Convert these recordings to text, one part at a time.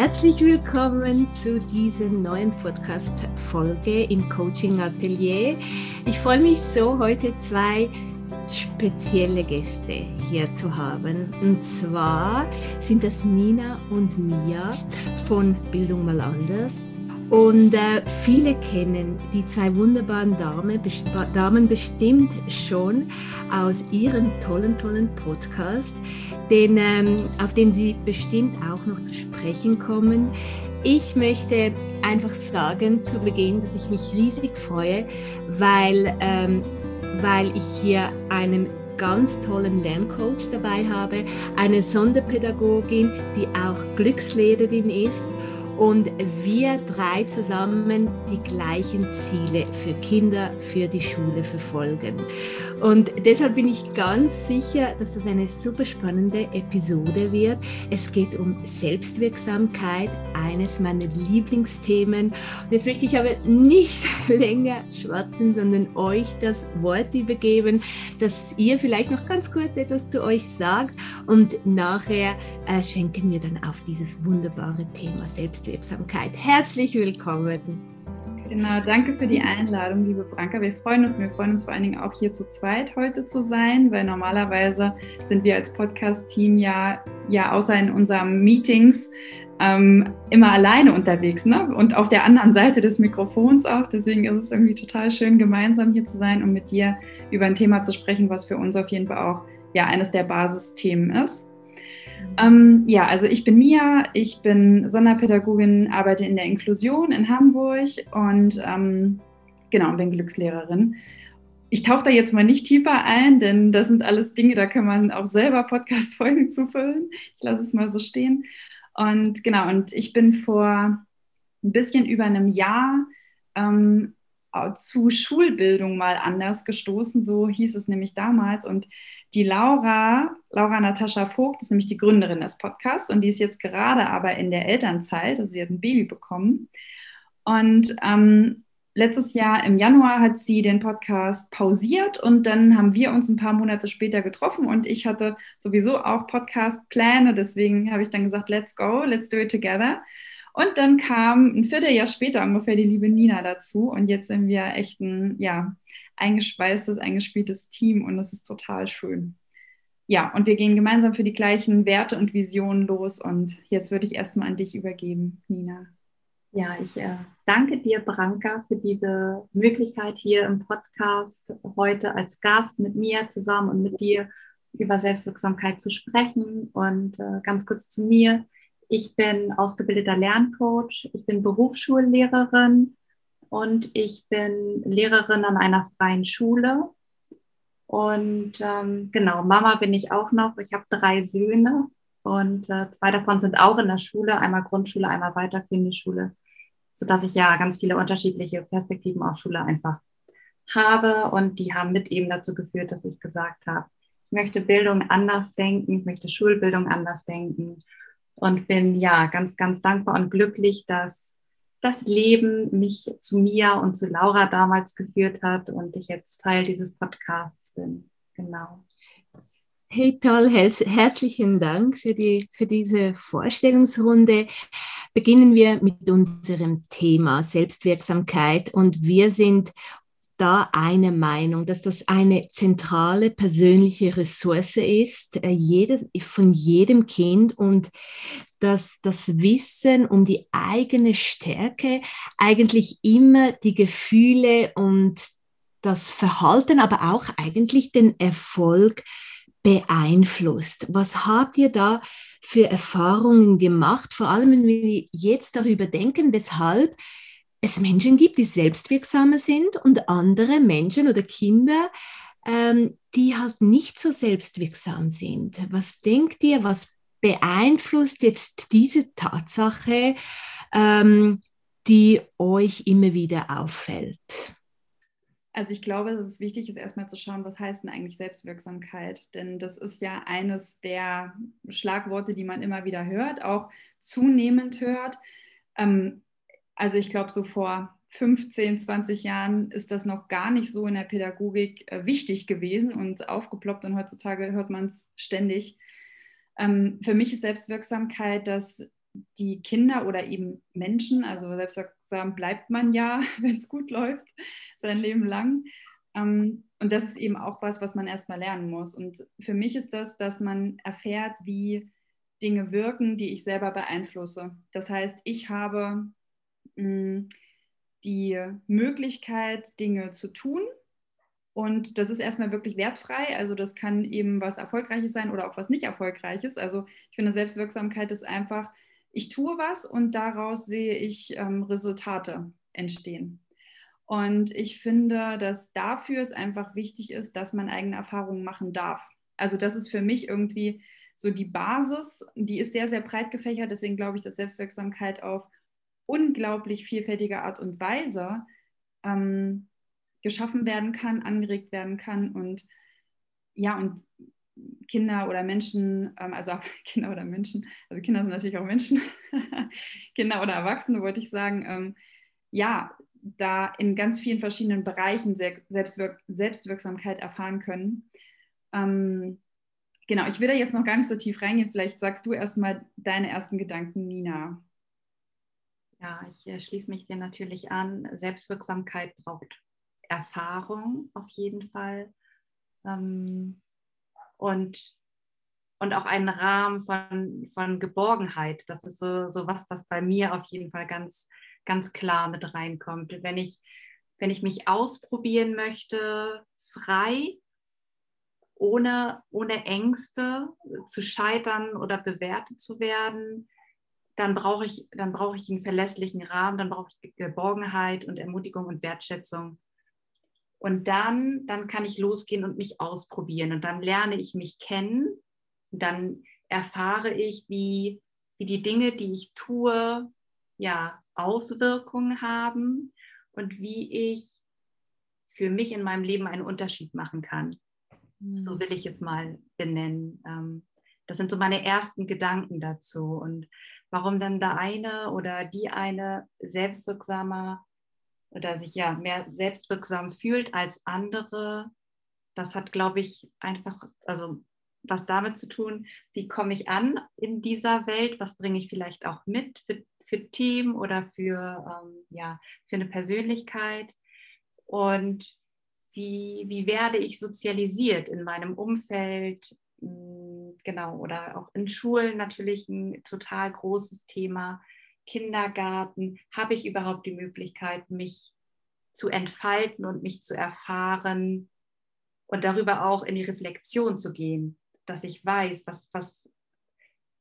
Herzlich willkommen zu dieser neuen Podcast-Folge im Coaching Atelier. Ich freue mich so, heute zwei spezielle Gäste hier zu haben. Und zwar sind das Nina und Mia von Bildung mal anders. Und äh, viele kennen die zwei wunderbaren Dame, Damen bestimmt schon aus ihrem tollen, tollen Podcast, den, ähm, auf den sie bestimmt auch noch zu sprechen kommen. Ich möchte einfach sagen zu Beginn, dass ich mich riesig freue, weil, ähm, weil ich hier einen ganz tollen Lerncoach dabei habe, eine Sonderpädagogin, die auch Glückslehrerin ist und wir drei zusammen die gleichen Ziele für Kinder, für die Schule verfolgen. Und deshalb bin ich ganz sicher, dass das eine super spannende Episode wird. Es geht um Selbstwirksamkeit, eines meiner Lieblingsthemen. Und jetzt möchte ich aber nicht länger schwatzen, sondern euch das Wort übergeben, dass ihr vielleicht noch ganz kurz etwas zu euch sagt und nachher äh, schenken wir dann auf dieses wunderbare Thema Selbstwirksamkeit. Herzlich willkommen. Genau, danke für die Einladung, liebe Branka. Wir freuen uns, wir freuen uns vor allen Dingen auch hier zu zweit heute zu sein, weil normalerweise sind wir als Podcast-Team ja, ja außer in unseren Meetings ähm, immer alleine unterwegs ne? und auf der anderen Seite des Mikrofons auch. Deswegen ist es irgendwie total schön, gemeinsam hier zu sein und mit dir über ein Thema zu sprechen, was für uns auf jeden Fall auch ja eines der Basisthemen ist. Ähm, ja, also ich bin Mia, ich bin Sonderpädagogin, arbeite in der Inklusion in Hamburg und ähm, genau, bin Glückslehrerin. Ich tauche da jetzt mal nicht tiefer ein, denn das sind alles Dinge, da kann man auch selber Podcast-Folgen zufüllen. Ich lasse es mal so stehen. Und genau, und ich bin vor ein bisschen über einem Jahr ähm, zu Schulbildung mal anders gestoßen, so hieß es nämlich damals. Und die Laura, Laura Natascha Vogt, ist nämlich die Gründerin des Podcasts und die ist jetzt gerade aber in der Elternzeit, also sie hat ein Baby bekommen. Und ähm, letztes Jahr im Januar hat sie den Podcast pausiert und dann haben wir uns ein paar Monate später getroffen und ich hatte sowieso auch Podcast-Pläne, deswegen habe ich dann gesagt, let's go, let's do it together. Und dann kam ein Vierteljahr später ungefähr die liebe Nina dazu. Und jetzt sind wir echt ein ja, eingeschweißtes, eingespieltes Team und das ist total schön. Ja, und wir gehen gemeinsam für die gleichen Werte und Visionen los. Und jetzt würde ich erstmal an dich übergeben, Nina. Ja, ich äh, danke dir, Branka, für diese Möglichkeit hier im Podcast heute als Gast mit mir zusammen und mit dir über Selbstwirksamkeit zu sprechen. Und äh, ganz kurz zu mir. Ich bin ausgebildeter Lerncoach, ich bin Berufsschullehrerin und ich bin Lehrerin an einer freien Schule. Und ähm, genau, Mama bin ich auch noch. Ich habe drei Söhne und äh, zwei davon sind auch in der Schule, einmal Grundschule, einmal weiterführende Schule, sodass ich ja ganz viele unterschiedliche Perspektiven auf Schule einfach habe. Und die haben mit eben dazu geführt, dass ich gesagt habe, ich möchte Bildung anders denken, ich möchte Schulbildung anders denken und bin ja ganz, ganz dankbar und glücklich, dass das Leben mich zu mir und zu Laura damals geführt hat und ich jetzt Teil dieses Podcasts bin. Genau. Hey, toll, herzlichen Dank für, die, für diese Vorstellungsrunde. Beginnen wir mit unserem Thema Selbstwirksamkeit und wir sind da eine Meinung, dass das eine zentrale persönliche Ressource ist, äh, von jedem Kind und dass das Wissen um die eigene Stärke eigentlich immer die Gefühle und das Verhalten, aber auch eigentlich den Erfolg beeinflusst. Was habt ihr da für Erfahrungen gemacht? Vor allem, wenn wir jetzt darüber denken, weshalb es Menschen gibt, die selbstwirksamer sind und andere Menschen oder Kinder, ähm, die halt nicht so selbstwirksam sind. Was denkt ihr, was beeinflusst jetzt diese Tatsache, ähm, die euch immer wieder auffällt? Also ich glaube, es wichtig ist, erstmal zu schauen, was heißt denn eigentlich Selbstwirksamkeit? Denn das ist ja eines der Schlagworte, die man immer wieder hört, auch zunehmend hört. Ähm, also ich glaube, so vor 15, 20 Jahren ist das noch gar nicht so in der Pädagogik äh, wichtig gewesen und aufgeploppt und heutzutage hört man es ständig. Ähm, für mich ist Selbstwirksamkeit, dass die Kinder oder eben Menschen, also selbstwirksam bleibt man ja, wenn es gut läuft, sein Leben lang. Ähm, und das ist eben auch was, was man erstmal lernen muss. Und für mich ist das, dass man erfährt, wie Dinge wirken, die ich selber beeinflusse. Das heißt, ich habe die Möglichkeit, Dinge zu tun. Und das ist erstmal wirklich wertfrei. Also das kann eben was Erfolgreiches sein oder auch was nicht Erfolgreiches. Also ich finde, Selbstwirksamkeit ist einfach, ich tue was und daraus sehe ich ähm, Resultate entstehen. Und ich finde, dass dafür es einfach wichtig ist, dass man eigene Erfahrungen machen darf. Also das ist für mich irgendwie so die Basis, die ist sehr, sehr breit gefächert. Deswegen glaube ich, dass Selbstwirksamkeit auf unglaublich vielfältige Art und Weise ähm, geschaffen werden kann, angeregt werden kann und ja, und Kinder oder Menschen, ähm, also Kinder oder Menschen, also Kinder sind natürlich auch Menschen, Kinder oder Erwachsene, wollte ich sagen, ähm, ja, da in ganz vielen verschiedenen Bereichen Selbstwirk Selbstwirksamkeit erfahren können. Ähm, Genau, ich will da jetzt noch gar nicht so tief reingehen. Vielleicht sagst du erstmal deine ersten Gedanken, Nina. Ja, ich äh, schließe mich dir natürlich an. Selbstwirksamkeit braucht Erfahrung auf jeden Fall. Ähm, und, und auch einen Rahmen von, von Geborgenheit. Das ist so, so was, was bei mir auf jeden Fall ganz, ganz klar mit reinkommt. Wenn ich, wenn ich mich ausprobieren möchte, frei, ohne, ohne Ängste zu scheitern oder bewertet zu werden, dann brauche ich, dann brauche ich einen verlässlichen Rahmen, dann brauche ich Geborgenheit und Ermutigung und Wertschätzung. Und dann, dann kann ich losgehen und mich ausprobieren und dann lerne ich mich kennen. Dann erfahre ich, wie, wie die Dinge, die ich tue, ja, Auswirkungen haben und wie ich für mich in meinem Leben einen Unterschied machen kann. So hm. will ich es mal benennen. Das sind so meine ersten Gedanken dazu. Und warum dann der eine oder die eine selbstwirksamer oder sich ja mehr selbstwirksam fühlt als andere, das hat, glaube ich, einfach, also was damit zu tun, wie komme ich an in dieser Welt, was bringe ich vielleicht auch mit für, für Team oder für, ähm, ja, für eine Persönlichkeit. Und wie, wie werde ich sozialisiert in meinem Umfeld, genau, oder auch in Schulen natürlich ein total großes Thema. Kindergarten, habe ich überhaupt die Möglichkeit, mich zu entfalten und mich zu erfahren und darüber auch in die Reflexion zu gehen, dass ich weiß, was, was,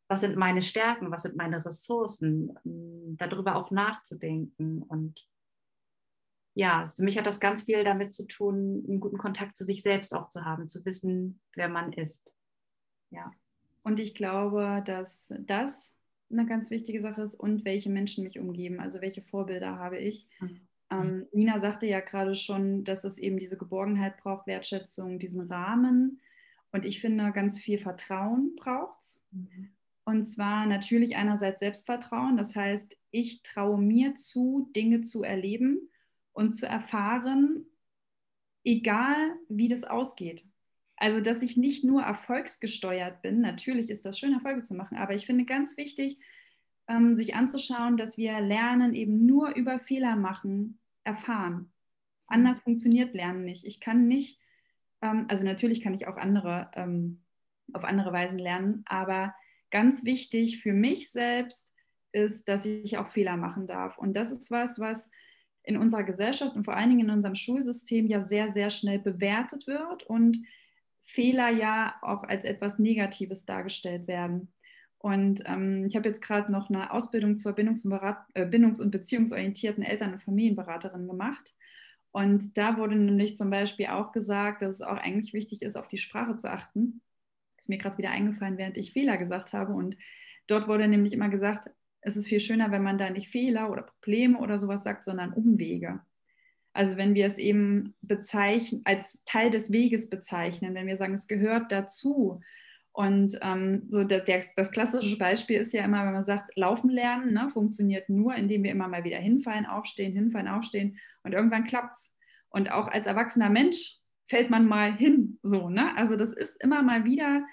was sind meine Stärken, was sind meine Ressourcen, hm, darüber auch nachzudenken und ja, für mich hat das ganz viel damit zu tun, einen guten Kontakt zu sich selbst auch zu haben, zu wissen, wer man ist. Ja. Und ich glaube, dass das eine ganz wichtige Sache ist und welche Menschen mich umgeben, also welche Vorbilder habe ich. Mhm. Ähm, Nina sagte ja gerade schon, dass es eben diese Geborgenheit braucht, Wertschätzung, diesen Rahmen. Und ich finde, ganz viel Vertrauen braucht es. Mhm. Und zwar natürlich einerseits Selbstvertrauen. Das heißt, ich traue mir zu, Dinge zu erleben und zu erfahren, egal wie das ausgeht. Also, dass ich nicht nur erfolgsgesteuert bin. Natürlich ist das schön, Erfolge zu machen, aber ich finde ganz wichtig, ähm, sich anzuschauen, dass wir Lernen eben nur über Fehler machen, erfahren. Anders funktioniert Lernen nicht. Ich kann nicht, ähm, also natürlich kann ich auch andere ähm, auf andere Weisen lernen, aber ganz wichtig für mich selbst ist, dass ich auch Fehler machen darf. Und das ist was, was in unserer Gesellschaft und vor allen Dingen in unserem Schulsystem ja sehr, sehr schnell bewertet wird und Fehler ja auch als etwas Negatives dargestellt werden. Und ähm, ich habe jetzt gerade noch eine Ausbildung zur Bindungs- und, äh, Bindungs und beziehungsorientierten Eltern- und Familienberaterin gemacht. Und da wurde nämlich zum Beispiel auch gesagt, dass es auch eigentlich wichtig ist, auf die Sprache zu achten. Das ist mir gerade wieder eingefallen, während ich Fehler gesagt habe. Und dort wurde nämlich immer gesagt, es ist viel schöner, wenn man da nicht Fehler oder Probleme oder sowas sagt, sondern Umwege. Also wenn wir es eben bezeichnen, als Teil des Weges bezeichnen, wenn wir sagen, es gehört dazu. Und ähm, so der, der, das klassische Beispiel ist ja immer, wenn man sagt, laufen lernen, ne, funktioniert nur, indem wir immer mal wieder hinfallen, aufstehen, hinfallen, aufstehen und irgendwann klappt es. Und auch als erwachsener Mensch fällt man mal hin, so, ne? Also das ist immer mal wieder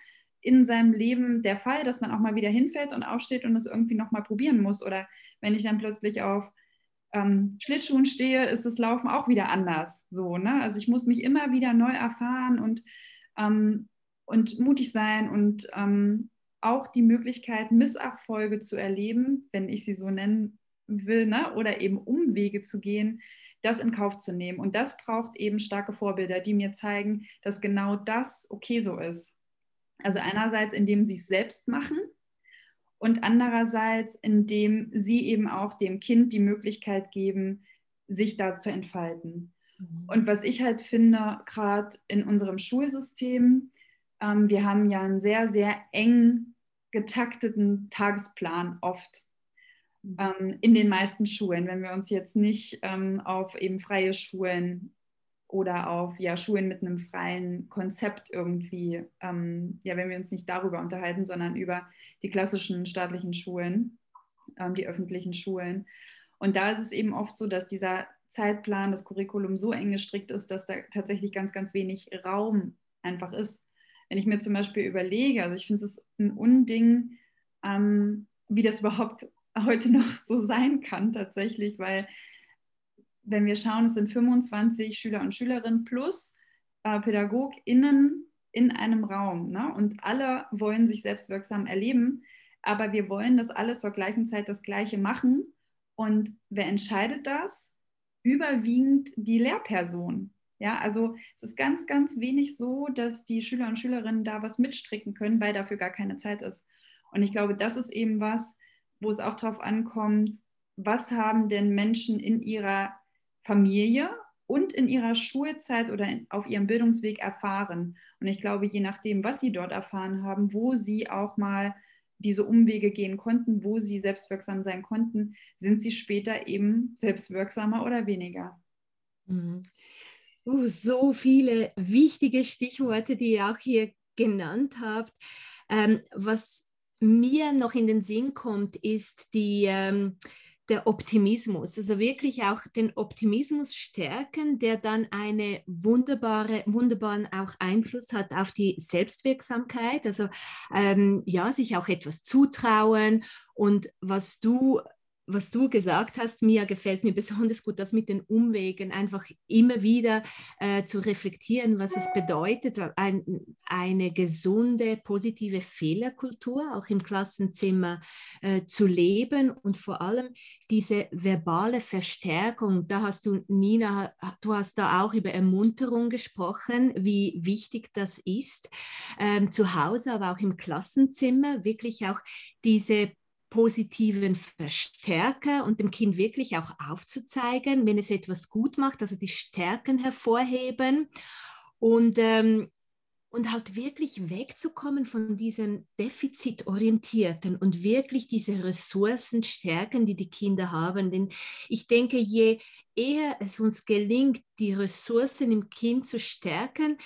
in seinem Leben der Fall, dass man auch mal wieder hinfällt und aufsteht und es irgendwie nochmal probieren muss. Oder wenn ich dann plötzlich auf ähm, Schlittschuhen stehe, ist das Laufen auch wieder anders. So, ne? Also ich muss mich immer wieder neu erfahren und, ähm, und mutig sein und ähm, auch die Möglichkeit, Misserfolge zu erleben, wenn ich sie so nennen will, ne? oder eben Umwege zu gehen, das in Kauf zu nehmen. Und das braucht eben starke Vorbilder, die mir zeigen, dass genau das okay so ist. Also einerseits, indem sie es selbst machen und andererseits, indem sie eben auch dem Kind die Möglichkeit geben, sich da zu entfalten. Mhm. Und was ich halt finde, gerade in unserem Schulsystem, ähm, wir haben ja einen sehr, sehr eng getakteten Tagesplan oft mhm. ähm, in den meisten Schulen, wenn wir uns jetzt nicht ähm, auf eben freie Schulen oder auf ja, Schulen mit einem freien Konzept irgendwie, ähm, ja, wenn wir uns nicht darüber unterhalten, sondern über die klassischen staatlichen Schulen, ähm, die öffentlichen Schulen. Und da ist es eben oft so, dass dieser Zeitplan, das Curriculum so eng gestrickt ist, dass da tatsächlich ganz, ganz wenig Raum einfach ist. Wenn ich mir zum Beispiel überlege, also ich finde es ein Unding, ähm, wie das überhaupt heute noch so sein kann tatsächlich, weil wenn wir schauen, es sind 25 Schüler und Schülerinnen plus äh, PädagogInnen in einem Raum. Ne? Und alle wollen sich selbstwirksam erleben, aber wir wollen, dass alle zur gleichen Zeit das Gleiche machen. Und wer entscheidet das? Überwiegend die Lehrperson. Ja, also es ist ganz, ganz wenig so, dass die Schüler und Schülerinnen da was mitstricken können, weil dafür gar keine Zeit ist. Und ich glaube, das ist eben was, wo es auch darauf ankommt, was haben denn Menschen in ihrer Familie und in ihrer Schulzeit oder in, auf ihrem Bildungsweg erfahren. Und ich glaube, je nachdem, was sie dort erfahren haben, wo sie auch mal diese Umwege gehen konnten, wo sie selbstwirksam sein konnten, sind sie später eben selbstwirksamer oder weniger. Mhm. Uh, so viele wichtige Stichworte, die ihr auch hier genannt habt. Ähm, was mir noch in den Sinn kommt, ist die ähm, der Optimismus, also wirklich auch den Optimismus stärken, der dann eine wunderbare, wunderbaren auch Einfluss hat auf die Selbstwirksamkeit, also ähm, ja, sich auch etwas zutrauen. Und was du was du gesagt hast, Mia, gefällt mir besonders gut, das mit den Umwegen einfach immer wieder äh, zu reflektieren, was es bedeutet, ein, eine gesunde, positive Fehlerkultur auch im Klassenzimmer äh, zu leben und vor allem diese verbale Verstärkung. Da hast du, Nina, du hast da auch über Ermunterung gesprochen, wie wichtig das ist, ähm, zu Hause, aber auch im Klassenzimmer, wirklich auch diese positiven Verstärker und dem Kind wirklich auch aufzuzeigen, wenn es etwas gut macht, also die Stärken hervorheben und, ähm, und halt wirklich wegzukommen von diesem defizitorientierten und wirklich diese Ressourcen stärken, die die Kinder haben. Denn ich denke, je eher es uns gelingt, die Ressourcen im Kind zu stärken,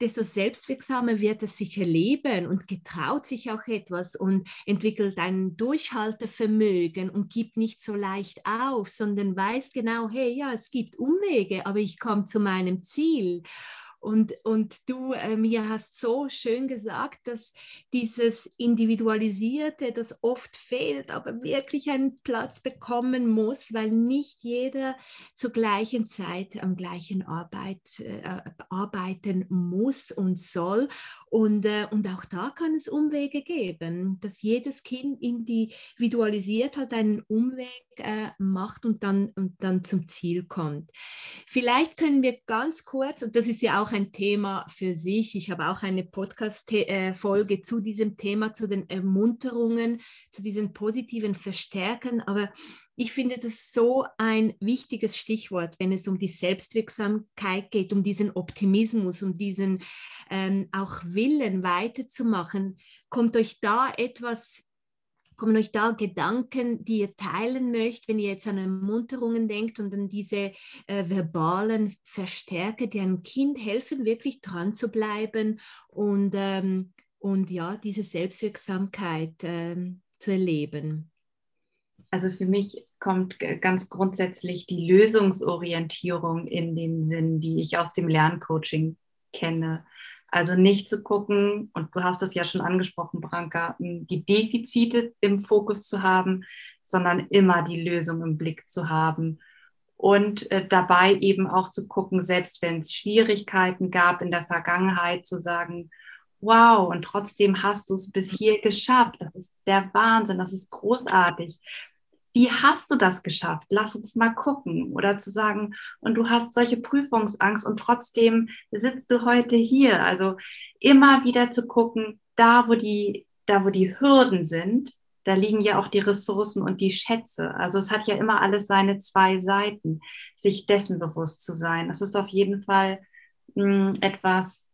desto selbstwirksamer wird es sich erleben und getraut sich auch etwas und entwickelt ein Durchhaltevermögen und gibt nicht so leicht auf, sondern weiß genau, hey, ja, es gibt Umwege, aber ich komme zu meinem Ziel. Und, und du, äh, Mia, hast so schön gesagt, dass dieses Individualisierte, das oft fehlt, aber wirklich einen Platz bekommen muss, weil nicht jeder zur gleichen Zeit am gleichen Arbeit, äh, arbeiten muss und soll. Und, äh, und auch da kann es Umwege geben, dass jedes Kind individualisiert hat einen Umweg äh, macht und dann, und dann zum Ziel kommt. Vielleicht können wir ganz kurz, und das ist ja auch ein Thema für sich, ich habe auch eine Podcast-Folge zu diesem Thema, zu den Ermunterungen, zu diesen positiven Verstärken, aber ich finde das so ein wichtiges Stichwort, wenn es um die Selbstwirksamkeit geht, um diesen Optimismus, um diesen ähm, auch Willen weiterzumachen. Kommt euch da etwas Kommen euch da Gedanken, die ihr teilen möchtet, wenn ihr jetzt an Ermunterungen denkt und an diese äh, verbalen Verstärker, die einem Kind helfen, wirklich dran zu bleiben und, ähm, und ja, diese Selbstwirksamkeit ähm, zu erleben? Also für mich kommt ganz grundsätzlich die Lösungsorientierung in den Sinn, die ich aus dem Lerncoaching kenne. Also nicht zu gucken, und du hast es ja schon angesprochen, Branka, die Defizite im Fokus zu haben, sondern immer die Lösung im Blick zu haben und äh, dabei eben auch zu gucken, selbst wenn es Schwierigkeiten gab in der Vergangenheit, zu sagen, wow, und trotzdem hast du es bis hier geschafft. Das ist der Wahnsinn, das ist großartig. Wie hast du das geschafft? Lass uns mal gucken. Oder zu sagen, und du hast solche Prüfungsangst und trotzdem sitzt du heute hier. Also immer wieder zu gucken, da wo die, da wo die Hürden sind, da liegen ja auch die Ressourcen und die Schätze. Also es hat ja immer alles seine zwei Seiten, sich dessen bewusst zu sein. Das ist auf jeden Fall mh, hm, etwas,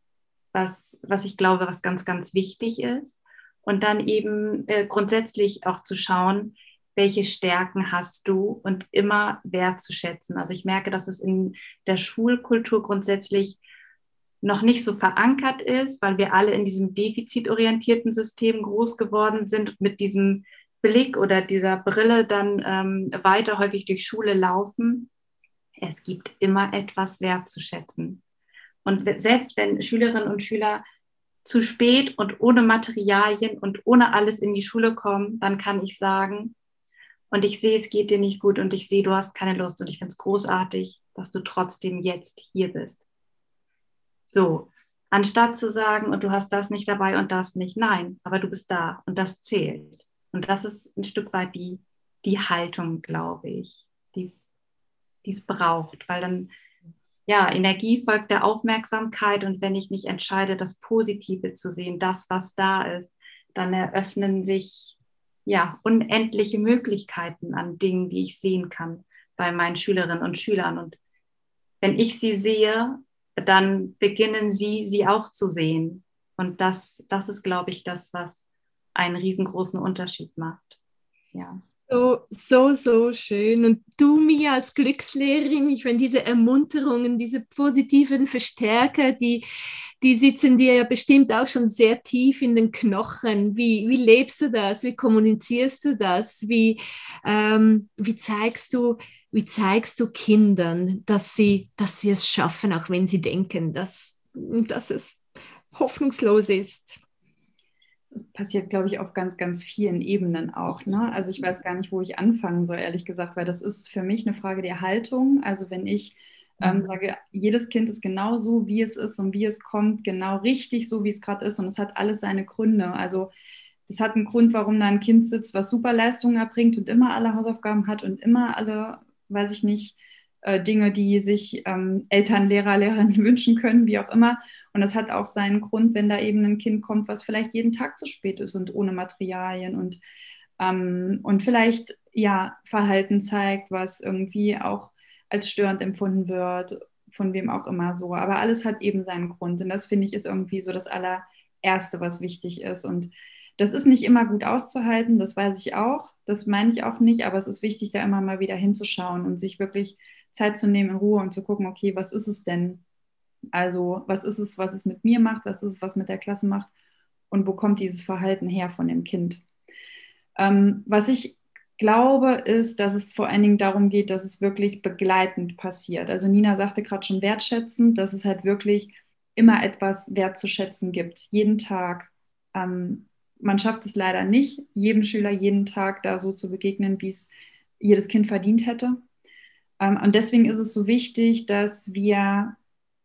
was, was ich glaube, was ganz, ganz wichtig ist. Und dann eben äh, grundsätzlich auch zu schauen, welche Stärken hast du und immer wertzuschätzen. Also ich merke, dass es in der Schulkultur grundsätzlich noch nicht so verankert ist, weil wir alle in diesem defizitorientierten System groß geworden sind und mit diesem Blick oder dieser Brille dann ähm, weiter häufig durch Schule laufen. Es gibt immer etwas wertzuschätzen. Und selbst wenn Schülerinnen und Schüler zu spät und ohne Materialien und ohne alles in die Schule kommen, dann kann ich sagen, und ich sehe, es geht dir nicht gut und ich sehe, du hast keine Lust und ich finde es großartig, dass du trotzdem jetzt hier bist. So, anstatt zu sagen, und du hast das nicht dabei und das nicht, nein, aber du bist da und das zählt. Und das ist ein Stück weit die, die Haltung, glaube ich, die es braucht, weil dann, ja, Energie folgt der Aufmerksamkeit und wenn ich mich entscheide, das Positive zu sehen, das, was da ist, dann eröffnen sich, ja, unendliche Möglichkeiten an Dingen, die ich sehen kann bei meinen Schülerinnen und Schülern. Und wenn ich sie sehe, dann beginnen sie, sie auch zu sehen. Und das, das ist, glaube ich, das, was einen riesengroßen Unterschied macht. Ja. So, so, so schön. Und du mir als Glückslehrerin, ich meine, diese Ermunterungen, diese positiven Verstärker, die, die sitzen dir ja bestimmt auch schon sehr tief in den Knochen. Wie, wie lebst du das? Wie kommunizierst du das? Wie, ähm, wie zeigst du, wie zeigst du Kindern, dass sie, dass sie es schaffen, auch wenn sie denken, dass, dass es hoffnungslos ist? Das passiert, glaube ich, auf ganz, ganz vielen Ebenen auch. Ne? Also ich weiß gar nicht, wo ich anfangen soll, ehrlich gesagt, weil das ist für mich eine Frage der Haltung. Also wenn ich ähm, mhm. sage, jedes Kind ist genau so, wie es ist und wie es kommt, genau richtig so, wie es gerade ist und es hat alles seine Gründe. Also das hat einen Grund, warum da ein Kind sitzt, was super Leistungen erbringt und immer alle Hausaufgaben hat und immer alle weiß ich nicht, äh, Dinge, die sich ähm, Eltern, Lehrer, Lehrerinnen wünschen können, wie auch immer. Und das hat auch seinen Grund, wenn da eben ein Kind kommt, was vielleicht jeden Tag zu spät ist und ohne Materialien und, ähm, und vielleicht ja Verhalten zeigt, was irgendwie auch als störend empfunden wird, von wem auch immer so. Aber alles hat eben seinen Grund. Und das finde ich ist irgendwie so das allererste, was wichtig ist. Und das ist nicht immer gut auszuhalten, das weiß ich auch, das meine ich auch nicht, aber es ist wichtig, da immer mal wieder hinzuschauen und sich wirklich Zeit zu nehmen in Ruhe und zu gucken, okay, was ist es denn? Also, was ist es, was es mit mir macht, was ist es, was mit der Klasse macht und wo kommt dieses Verhalten her von dem Kind? Ähm, was ich glaube, ist, dass es vor allen Dingen darum geht, dass es wirklich begleitend passiert. Also Nina sagte gerade schon wertschätzend, dass es halt wirklich immer etwas wertzuschätzen gibt, jeden Tag. Ähm, man schafft es leider nicht, jedem Schüler jeden Tag da so zu begegnen, wie es jedes Kind verdient hätte. Ähm, und deswegen ist es so wichtig, dass wir,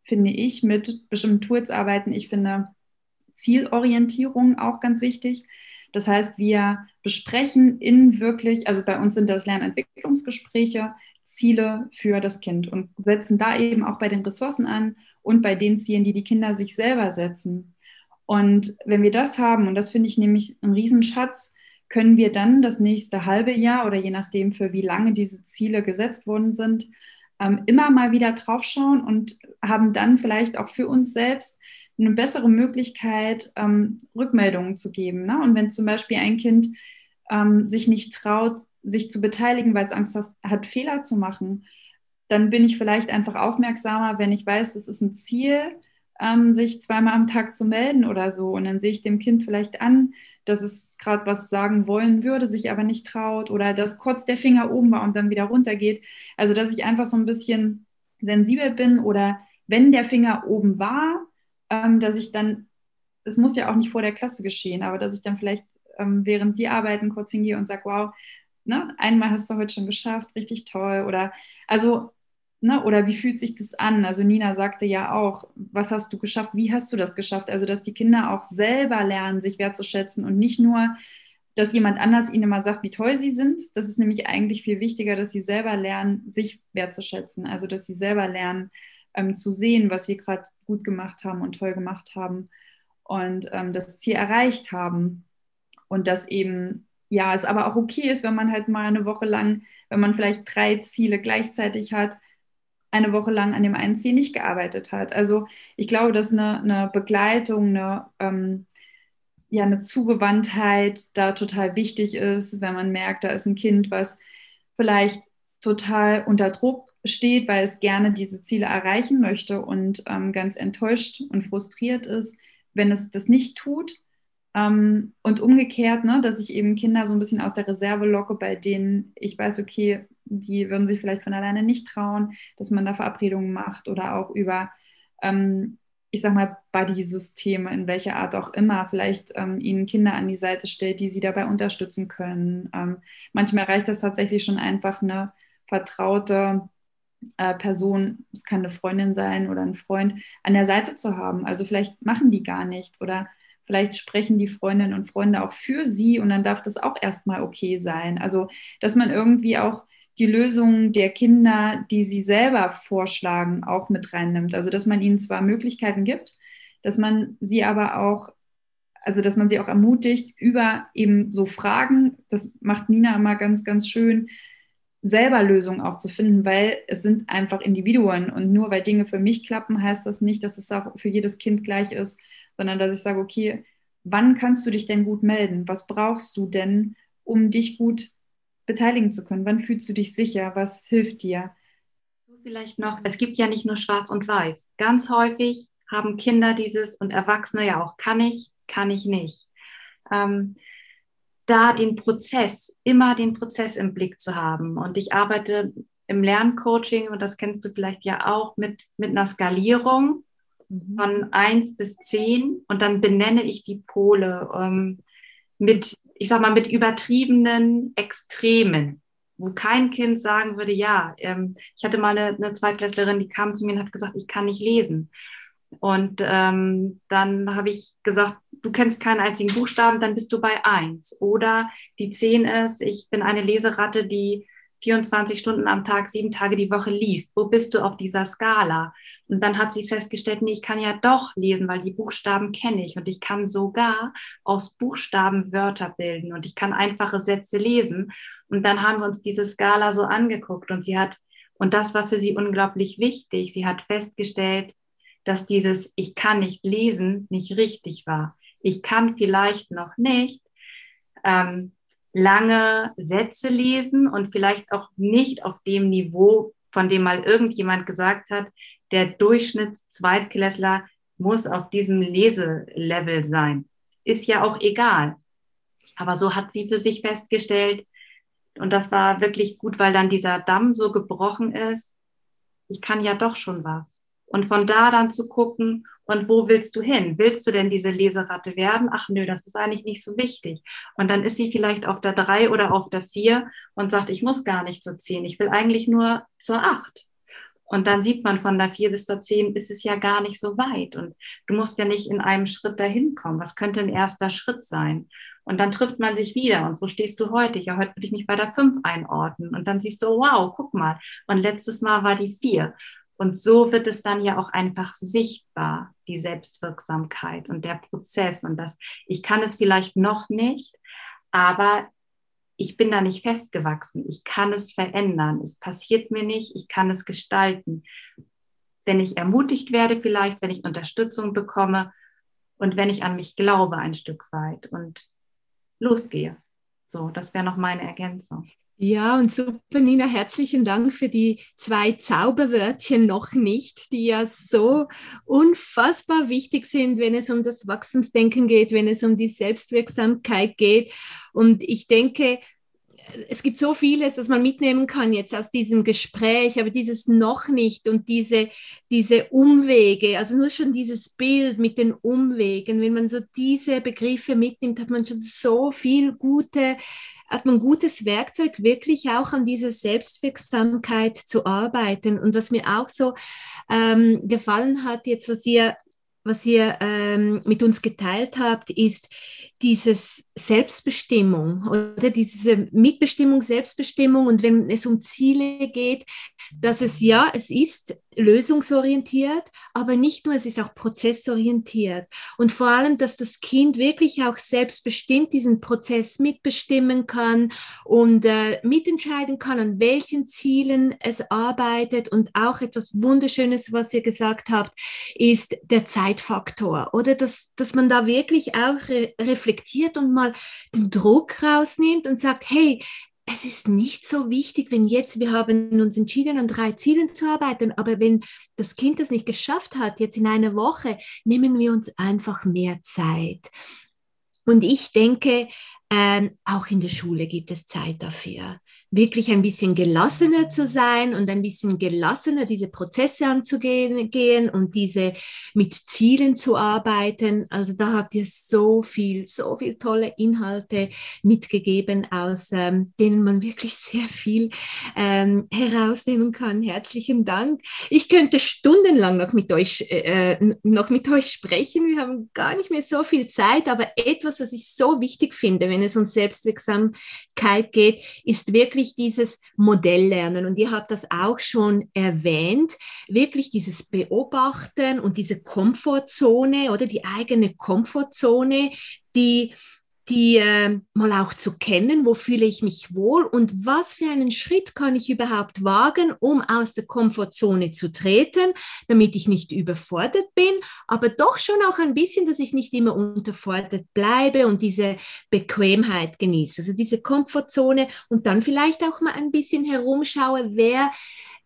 finde ich, mit bestimmten Tools arbeiten. Ich finde Zielorientierung auch ganz wichtig. Das heißt, wir besprechen in wirklich, also bei uns sind das Lernentwicklungsgespräche, Ziele für das Kind und setzen da eben auch bei den Ressourcen an und bei den Zielen, die die Kinder sich selber setzen. Und wenn wir das haben, und das finde ich nämlich ein Riesenschatz, können wir dann das nächste halbe Jahr oder je nachdem, für wie lange diese Ziele gesetzt worden sind, ähm, immer mal wieder draufschauen und haben dann vielleicht auch für uns selbst eine bessere Möglichkeit, ähm, Rückmeldungen zu geben. Ne? Und wenn zum Beispiel ein Kind ähm, sich nicht traut, sich zu beteiligen, weil es Angst hat, Fehler zu machen, dann bin ich vielleicht einfach aufmerksamer, wenn ich weiß, das ist ein Ziel, ähm, sich zweimal am Tag zu melden oder so. Und dann sehe ich dem Kind vielleicht an, dass es gerade was sagen wollen würde, sich aber nicht traut oder dass kurz der Finger oben war und dann wieder runter geht. Also dass ich einfach so ein bisschen sensibel bin oder wenn der Finger oben war, ähm, dass ich dann, es muss ja auch nicht vor der Klasse geschehen, aber dass ich dann vielleicht ähm, während die arbeiten kurz hingehe und sage, wow, ne, einmal hast du heute schon geschafft, richtig toll. Oder also, ne, oder wie fühlt sich das an? Also Nina sagte ja auch, was hast du geschafft, wie hast du das geschafft? Also, dass die Kinder auch selber lernen, sich wertzuschätzen und nicht nur, dass jemand anders ihnen immer sagt, wie toll sie sind. Das ist nämlich eigentlich viel wichtiger, dass sie selber lernen, sich wertzuschätzen. Also, dass sie selber lernen, ähm, zu sehen, was sie gerade gut gemacht haben und toll gemacht haben und ähm, das Ziel erreicht haben. Und dass eben, ja, es aber auch okay ist, wenn man halt mal eine Woche lang, wenn man vielleicht drei Ziele gleichzeitig hat, eine Woche lang an dem einen Ziel nicht gearbeitet hat. Also ich glaube, dass eine, eine Begleitung, eine, ähm, ja, eine Zugewandtheit da total wichtig ist, wenn man merkt, da ist ein Kind, was vielleicht total unter Druck steht, weil es gerne diese Ziele erreichen möchte und ähm, ganz enttäuscht und frustriert ist, wenn es das nicht tut. Ähm, und umgekehrt, ne, dass ich eben Kinder so ein bisschen aus der Reserve locke, bei denen ich weiß, okay, die würden sich vielleicht von alleine nicht trauen, dass man da Verabredungen macht oder auch über, ähm, ich sag mal, Buddy-Systeme, in welcher Art auch immer, vielleicht ähm, ihnen Kinder an die Seite stellt, die sie dabei unterstützen können. Ähm, manchmal reicht das tatsächlich schon einfach eine vertraute äh, Person, es kann eine Freundin sein oder ein Freund, an der Seite zu haben. Also vielleicht machen die gar nichts oder vielleicht sprechen die Freundinnen und Freunde auch für sie und dann darf das auch erstmal okay sein. Also, dass man irgendwie auch die Lösungen der Kinder, die sie selber vorschlagen, auch mit reinnimmt. Also, dass man ihnen zwar Möglichkeiten gibt, dass man sie aber auch, also dass man sie auch ermutigt, über eben so Fragen, das macht Nina immer ganz, ganz schön, selber Lösungen auch zu finden, weil es sind einfach Individuen und nur weil Dinge für mich klappen, heißt das nicht, dass es auch für jedes Kind gleich ist, sondern dass ich sage, okay, wann kannst du dich denn gut melden? Was brauchst du denn, um dich gut beteiligen zu können? Wann fühlst du dich sicher? Was hilft dir? Vielleicht noch, es gibt ja nicht nur schwarz und weiß. Ganz häufig haben Kinder dieses und Erwachsene ja auch, kann ich, kann ich nicht. Ähm, da den Prozess, immer den Prozess im Blick zu haben. Und ich arbeite im Lerncoaching, und das kennst du vielleicht ja auch, mit, mit einer Skalierung mhm. von 1 bis 10 und dann benenne ich die Pole ähm, mit, ich sag mal, mit übertriebenen Extremen, wo kein Kind sagen würde, ja, ähm, ich hatte mal eine, eine Zweitklässlerin, die kam zu mir und hat gesagt, ich kann nicht lesen. Und ähm, dann habe ich gesagt, du kennst keinen einzigen Buchstaben, dann bist du bei eins. Oder die zehn ist, ich bin eine Leseratte, die 24 Stunden am Tag, sieben Tage die Woche liest. Wo bist du auf dieser Skala? Und dann hat sie festgestellt, nee, ich kann ja doch lesen, weil die Buchstaben kenne ich und ich kann sogar aus Buchstaben Wörter bilden und ich kann einfache Sätze lesen. Und dann haben wir uns diese Skala so angeguckt und sie hat, und das war für sie unglaublich wichtig, sie hat festgestellt, dass dieses Ich kann nicht lesen nicht richtig war. Ich kann vielleicht noch nicht ähm, lange Sätze lesen und vielleicht auch nicht auf dem Niveau, von dem mal irgendjemand gesagt hat, der Durchschnitts-Zweitklässler muss auf diesem Leselevel sein. Ist ja auch egal. Aber so hat sie für sich festgestellt, und das war wirklich gut, weil dann dieser Damm so gebrochen ist. Ich kann ja doch schon was. Und von da dann zu gucken, und wo willst du hin? Willst du denn diese Leseratte werden? Ach nö, das ist eigentlich nicht so wichtig. Und dann ist sie vielleicht auf der drei oder auf der vier und sagt, ich muss gar nicht zur zehn. Ich will eigentlich nur zur acht. Und dann sieht man von der vier bis zur zehn ist es ja gar nicht so weit. Und du musst ja nicht in einem Schritt dahin kommen. Was könnte ein erster Schritt sein? Und dann trifft man sich wieder. Und wo stehst du heute? Ja, heute würde ich mich bei der fünf einordnen. Und dann siehst du, wow, guck mal. Und letztes Mal war die vier. Und so wird es dann ja auch einfach sichtbar, die Selbstwirksamkeit und der Prozess und das, ich kann es vielleicht noch nicht, aber ich bin da nicht festgewachsen. Ich kann es verändern. Es passiert mir nicht. Ich kann es gestalten. Wenn ich ermutigt werde, vielleicht, wenn ich Unterstützung bekomme und wenn ich an mich glaube ein Stück weit und losgehe. So, das wäre noch meine Ergänzung. Ja, und super, Nina, herzlichen Dank für die zwei Zauberwörtchen noch nicht, die ja so unfassbar wichtig sind, wenn es um das Wachstumsdenken geht, wenn es um die Selbstwirksamkeit geht. Und ich denke, es gibt so vieles, das man mitnehmen kann jetzt aus diesem Gespräch, aber dieses noch nicht und diese, diese Umwege, also nur schon dieses Bild mit den Umwegen, wenn man so diese Begriffe mitnimmt, hat man schon so viel gute, hat man gutes Werkzeug, wirklich auch an dieser Selbstwirksamkeit zu arbeiten. Und was mir auch so ähm, gefallen hat, jetzt was ihr was ihr ähm, mit uns geteilt habt, ist dieses Selbstbestimmung oder diese Mitbestimmung, Selbstbestimmung. Und wenn es um Ziele geht, dass es ja, es ist lösungsorientiert, aber nicht nur, es ist auch prozessorientiert. Und vor allem, dass das Kind wirklich auch selbstbestimmt diesen Prozess mitbestimmen kann und äh, mitentscheiden kann, an welchen Zielen es arbeitet. Und auch etwas Wunderschönes, was ihr gesagt habt, ist der Zeitfaktor. Oder dass, dass man da wirklich auch re reflektiert und mal den Druck rausnimmt und sagt, hey, es ist nicht so wichtig, wenn jetzt, wir haben uns entschieden, an drei Zielen zu arbeiten, aber wenn das Kind das nicht geschafft hat, jetzt in einer Woche, nehmen wir uns einfach mehr Zeit. Und ich denke, ähm, auch in der Schule gibt es Zeit dafür wirklich ein bisschen gelassener zu sein und ein bisschen gelassener diese Prozesse anzugehen gehen und diese mit Zielen zu arbeiten. Also da habt ihr so viel, so viel tolle Inhalte mitgegeben, aus ähm, denen man wirklich sehr viel ähm, herausnehmen kann. Herzlichen Dank. Ich könnte stundenlang noch mit euch äh, noch mit euch sprechen. Wir haben gar nicht mehr so viel Zeit, aber etwas, was ich so wichtig finde, wenn es um Selbstwirksamkeit geht, ist wirklich dieses Modelllernen. Und ihr habt das auch schon erwähnt, wirklich dieses Beobachten und diese Komfortzone oder die eigene Komfortzone, die die äh, mal auch zu kennen, wo fühle ich mich wohl und was für einen Schritt kann ich überhaupt wagen, um aus der Komfortzone zu treten, damit ich nicht überfordert bin, aber doch schon auch ein bisschen, dass ich nicht immer unterfordert bleibe und diese Bequemheit genieße. Also diese Komfortzone und dann vielleicht auch mal ein bisschen herumschaue, wer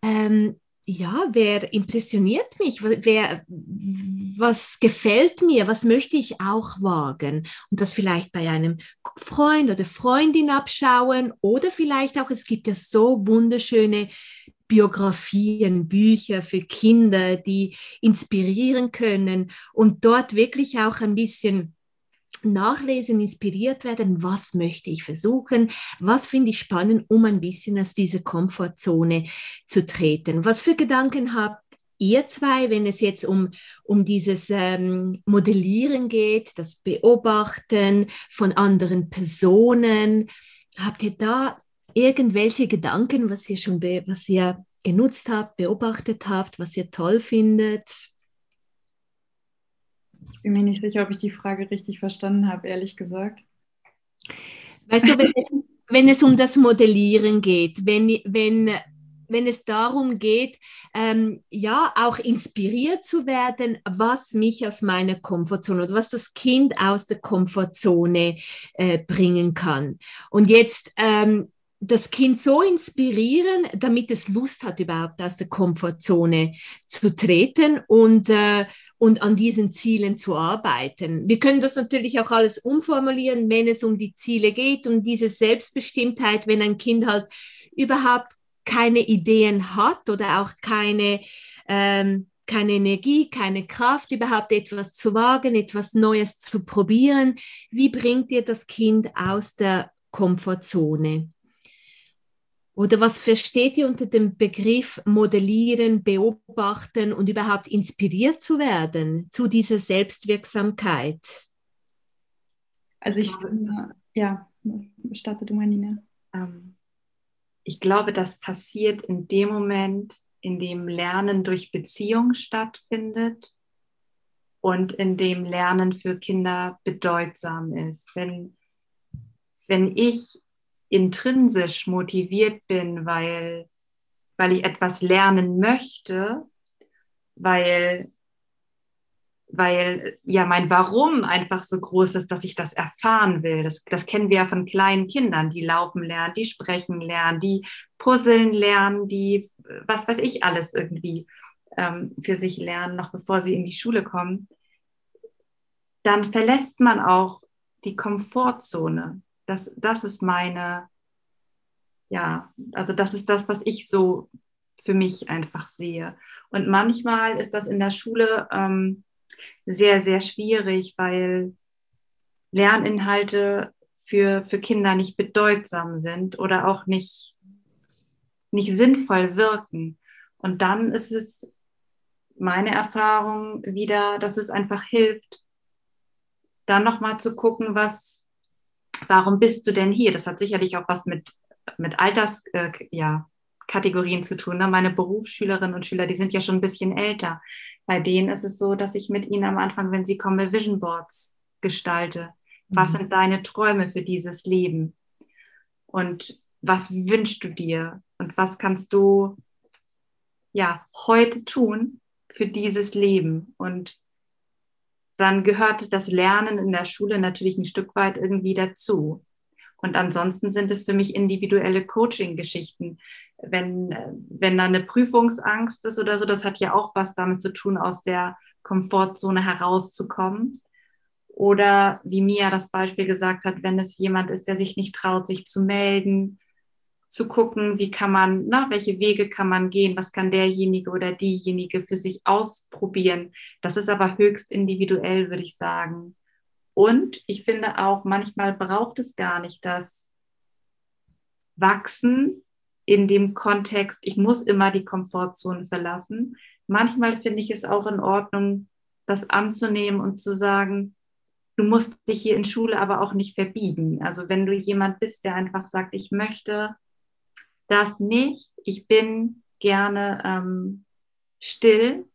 ähm, ja, wer impressioniert mich? Wer, was gefällt mir? Was möchte ich auch wagen? Und das vielleicht bei einem Freund oder Freundin abschauen oder vielleicht auch, es gibt ja so wunderschöne Biografien, Bücher für Kinder, die inspirieren können und dort wirklich auch ein bisschen nachlesen, inspiriert werden, was möchte ich versuchen, was finde ich spannend, um ein bisschen aus dieser Komfortzone zu treten. Was für Gedanken habt ihr zwei, wenn es jetzt um, um dieses ähm, Modellieren geht, das Beobachten von anderen Personen? Habt ihr da irgendwelche Gedanken, was ihr schon was ihr genutzt habt, beobachtet habt, was ihr toll findet? Bin mir nicht sicher, ob ich die Frage richtig verstanden habe, ehrlich gesagt. Weißt du, wenn es, wenn es um das Modellieren geht, wenn, wenn, wenn es darum geht, ähm, ja, auch inspiriert zu werden, was mich aus meiner Komfortzone oder was das Kind aus der Komfortzone äh, bringen kann. Und jetzt ähm, das Kind so inspirieren, damit es Lust hat, überhaupt aus der Komfortzone zu treten und, äh, und an diesen Zielen zu arbeiten. Wir können das natürlich auch alles umformulieren, wenn es um die Ziele geht, um diese Selbstbestimmtheit, wenn ein Kind halt überhaupt keine Ideen hat oder auch keine, ähm, keine Energie, keine Kraft, überhaupt etwas zu wagen, etwas Neues zu probieren. Wie bringt ihr das Kind aus der Komfortzone? Oder was versteht ihr unter dem Begriff modellieren, beobachten und überhaupt inspiriert zu werden zu dieser Selbstwirksamkeit? Also ich finde, ja, starte du mal, Nina. Ähm, ich glaube, das passiert in dem Moment, in dem Lernen durch Beziehung stattfindet und in dem Lernen für Kinder bedeutsam ist. Wenn, wenn ich intrinsisch motiviert bin, weil, weil ich etwas lernen möchte, weil, weil ja mein Warum einfach so groß ist, dass ich das erfahren will. Das, das kennen wir ja von kleinen Kindern, die laufen lernen, die sprechen lernen, die puzzeln lernen, die was weiß ich alles irgendwie ähm, für sich lernen, noch bevor sie in die Schule kommen. Dann verlässt man auch die Komfortzone das, das ist meine, ja, also das ist das, was ich so für mich einfach sehe. Und manchmal ist das in der Schule ähm, sehr, sehr schwierig, weil Lerninhalte für, für Kinder nicht bedeutsam sind oder auch nicht, nicht sinnvoll wirken. Und dann ist es meine Erfahrung wieder, dass es einfach hilft, dann nochmal zu gucken, was, warum bist du denn hier? Das hat sicherlich auch was mit, mit Alters, äh, ja, Kategorien zu tun. Ne? Meine Berufsschülerinnen und Schüler, die sind ja schon ein bisschen älter. Bei denen ist es so, dass ich mit ihnen am Anfang, wenn sie kommen, Vision Boards gestalte. Was mhm. sind deine Träume für dieses Leben? Und was wünschst du dir? Und was kannst du ja heute tun für dieses Leben? Und dann gehört das Lernen in der Schule natürlich ein Stück weit irgendwie dazu. Und ansonsten sind es für mich individuelle Coaching-Geschichten. Wenn, wenn da eine Prüfungsangst ist oder so, das hat ja auch was damit zu tun, aus der Komfortzone herauszukommen. Oder wie Mia das Beispiel gesagt hat, wenn es jemand ist, der sich nicht traut, sich zu melden, zu gucken, wie kann man, na, welche Wege kann man gehen, was kann derjenige oder diejenige für sich ausprobieren. Das ist aber höchst individuell, würde ich sagen. Und ich finde auch, manchmal braucht es gar nicht das Wachsen in dem Kontext, ich muss immer die Komfortzone verlassen. Manchmal finde ich es auch in Ordnung, das anzunehmen und zu sagen, du musst dich hier in Schule aber auch nicht verbiegen. Also wenn du jemand bist, der einfach sagt, ich möchte das nicht, ich bin gerne ähm, still,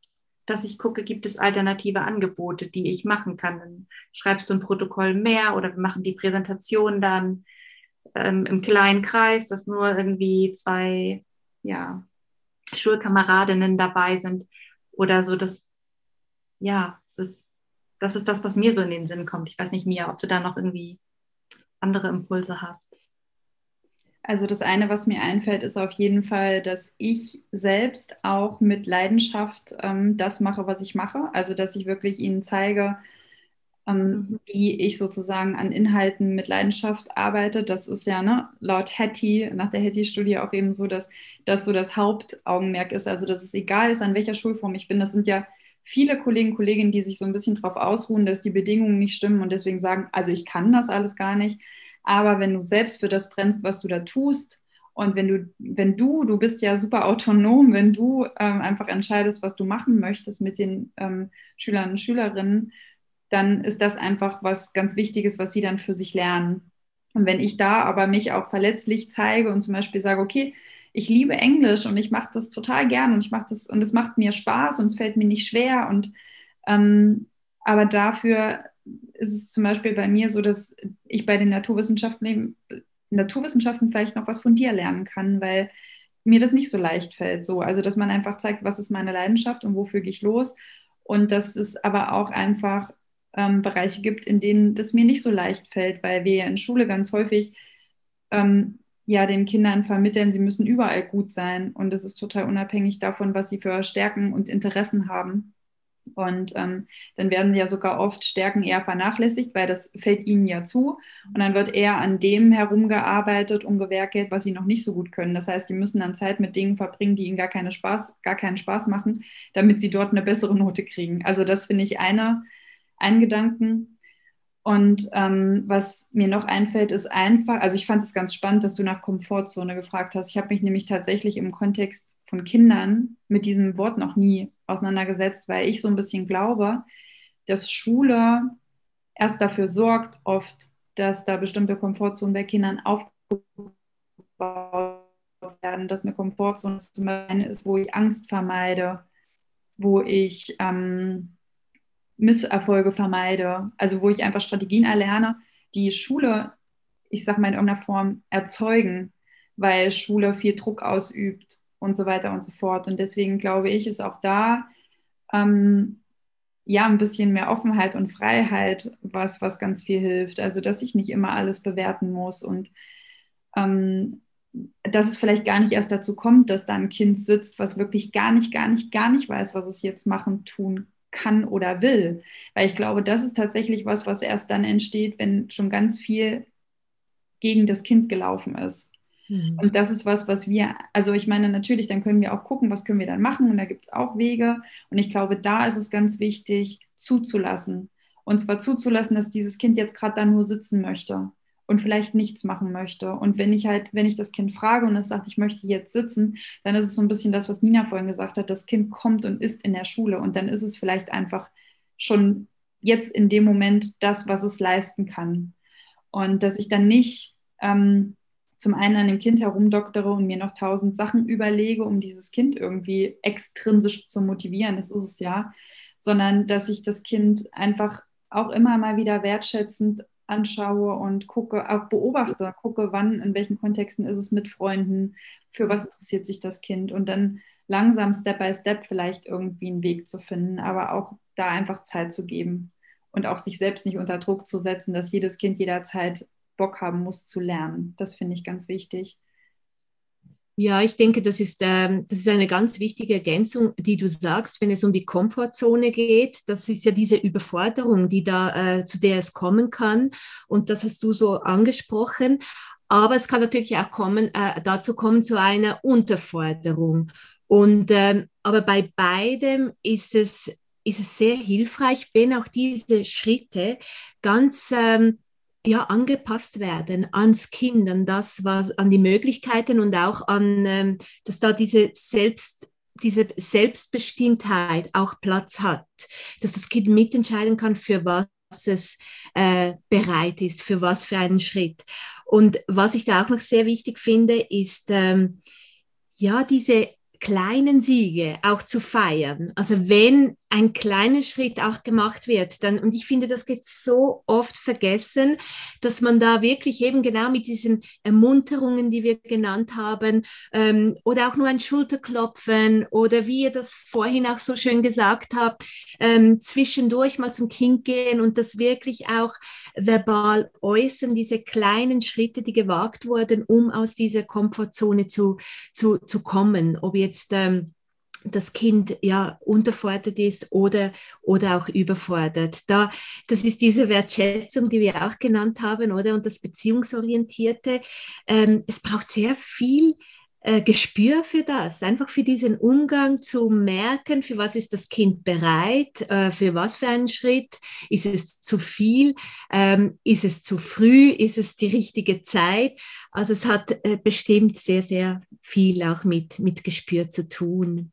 dass ich gucke, gibt es alternative Angebote, die ich machen kann. Dann schreibst du ein Protokoll mehr oder wir machen die Präsentation dann ähm, im kleinen Kreis, dass nur irgendwie zwei ja, Schulkameradinnen dabei sind oder so. Das, ja, es ist das ist das, was mir so in den Sinn kommt. Ich weiß nicht, Mia, ob du da noch irgendwie andere Impulse hast. Also das eine, was mir einfällt, ist auf jeden Fall, dass ich selbst auch mit Leidenschaft ähm, das mache, was ich mache. Also dass ich wirklich ihnen zeige, ähm, mhm. wie ich sozusagen an Inhalten mit Leidenschaft arbeite. Das ist ja ne, laut Hattie, nach der Hattie-Studie auch eben so, dass das so das Hauptaugenmerk ist. Also dass es egal ist, an welcher Schulform ich bin. Das sind ja viele Kollegen, Kolleginnen, die sich so ein bisschen darauf ausruhen, dass die Bedingungen nicht stimmen und deswegen sagen, also ich kann das alles gar nicht. Aber wenn du selbst für das brennst, was du da tust, und wenn du, wenn du, du bist ja super autonom, wenn du ähm, einfach entscheidest, was du machen möchtest mit den ähm, Schülern und Schülerinnen, dann ist das einfach was ganz Wichtiges, was sie dann für sich lernen. Und wenn ich da aber mich auch verletzlich zeige und zum Beispiel sage, okay, ich liebe Englisch und ich mache das total gern und ich mache das und es macht mir Spaß und es fällt mir nicht schwer und ähm, aber dafür ist es zum Beispiel bei mir so, dass ich bei den Naturwissenschaften Naturwissenschaften vielleicht noch was von dir lernen kann, weil mir das nicht so leicht fällt. So, also dass man einfach zeigt, was ist meine Leidenschaft und wofür gehe ich los und dass es aber auch einfach ähm, Bereiche gibt, in denen das mir nicht so leicht fällt, weil wir ja in Schule ganz häufig ähm, ja den Kindern vermitteln, sie müssen überall gut sein und es ist total unabhängig davon, was sie für Stärken und Interessen haben. Und ähm, dann werden ja sogar oft Stärken eher vernachlässigt, weil das fällt ihnen ja zu. Und dann wird eher an dem herumgearbeitet und gewerkelt, was sie noch nicht so gut können. Das heißt, die müssen dann Zeit mit Dingen verbringen, die ihnen gar, keine Spaß, gar keinen Spaß machen, damit sie dort eine bessere Note kriegen. Also das finde ich eine, ein Gedanken. Und ähm, was mir noch einfällt, ist einfach, also ich fand es ganz spannend, dass du nach Komfortzone gefragt hast. Ich habe mich nämlich tatsächlich im Kontext von Kindern mit diesem Wort noch nie auseinandergesetzt, weil ich so ein bisschen glaube, dass Schule erst dafür sorgt, oft, dass da bestimmte Komfortzonen bei Kindern aufgebaut werden, dass eine Komfortzone zum Beispiel ist, wo ich Angst vermeide, wo ich ähm, Misserfolge vermeide, also wo ich einfach Strategien erlerne, die Schule, ich sag mal in irgendeiner Form, erzeugen, weil Schule viel Druck ausübt und so weiter und so fort. Und deswegen glaube ich, ist auch da ähm, ja ein bisschen mehr Offenheit und Freiheit, was, was ganz viel hilft. Also, dass ich nicht immer alles bewerten muss und ähm, dass es vielleicht gar nicht erst dazu kommt, dass da ein Kind sitzt, was wirklich gar nicht, gar nicht, gar nicht weiß, was es jetzt machen, tun kann oder will. Weil ich glaube, das ist tatsächlich was, was erst dann entsteht, wenn schon ganz viel gegen das Kind gelaufen ist. Mhm. Und das ist was, was wir, also ich meine, natürlich, dann können wir auch gucken, was können wir dann machen. Und da gibt es auch Wege. Und ich glaube, da ist es ganz wichtig, zuzulassen. Und zwar zuzulassen, dass dieses Kind jetzt gerade da nur sitzen möchte und vielleicht nichts machen möchte. Und wenn ich halt, wenn ich das Kind frage und es sagt, ich möchte jetzt sitzen, dann ist es so ein bisschen das, was Nina vorhin gesagt hat, das Kind kommt und ist in der Schule und dann ist es vielleicht einfach schon jetzt in dem Moment das, was es leisten kann. Und dass ich dann nicht ähm, zum einen an dem Kind herumdoktere und mir noch tausend Sachen überlege, um dieses Kind irgendwie extrinsisch zu motivieren, das ist es ja, sondern dass ich das Kind einfach auch immer mal wieder wertschätzend anschaue und gucke, auch beobachte, gucke, wann, in welchen Kontexten ist es mit Freunden, für was interessiert sich das Kind und dann langsam Step by Step vielleicht irgendwie einen Weg zu finden, aber auch da einfach Zeit zu geben und auch sich selbst nicht unter Druck zu setzen, dass jedes Kind jederzeit Bock haben muss zu lernen. Das finde ich ganz wichtig. Ja, ich denke, das ist, ähm, das ist eine ganz wichtige Ergänzung, die du sagst, wenn es um die Komfortzone geht. Das ist ja diese Überforderung, die da, äh, zu der es kommen kann. Und das hast du so angesprochen. Aber es kann natürlich auch kommen, äh, dazu kommen zu einer Unterforderung. Und, ähm, aber bei beidem ist es, ist es sehr hilfreich, wenn auch diese Schritte ganz ähm, ja, angepasst werden ans Kind, an das, was, an die Möglichkeiten und auch an, ähm, dass da diese Selbst, diese Selbstbestimmtheit auch Platz hat, dass das Kind mitentscheiden kann, für was es äh, bereit ist, für was für einen Schritt. Und was ich da auch noch sehr wichtig finde, ist ähm, ja diese kleinen Siege auch zu feiern. Also wenn ein kleiner Schritt auch gemacht wird, dann, und ich finde, das geht so oft vergessen, dass man da wirklich eben genau mit diesen Ermunterungen, die wir genannt haben, ähm, oder auch nur ein Schulterklopfen oder wie ihr das vorhin auch so schön gesagt habt, ähm, zwischendurch mal zum Kind gehen und das wirklich auch verbal äußern, diese kleinen Schritte, die gewagt wurden, um aus dieser Komfortzone zu, zu, zu kommen. Ob jetzt ähm, das Kind ja unterfordert ist oder, oder auch überfordert. Da, das ist diese Wertschätzung, die wir auch genannt haben, oder? Und das Beziehungsorientierte. Ähm, es braucht sehr viel äh, Gespür für das, einfach für diesen Umgang zu merken, für was ist das Kind bereit, äh, für was für einen Schritt, ist es zu viel, ähm, ist es zu früh, ist es die richtige Zeit. Also es hat äh, bestimmt sehr, sehr viel auch mit, mit Gespür zu tun.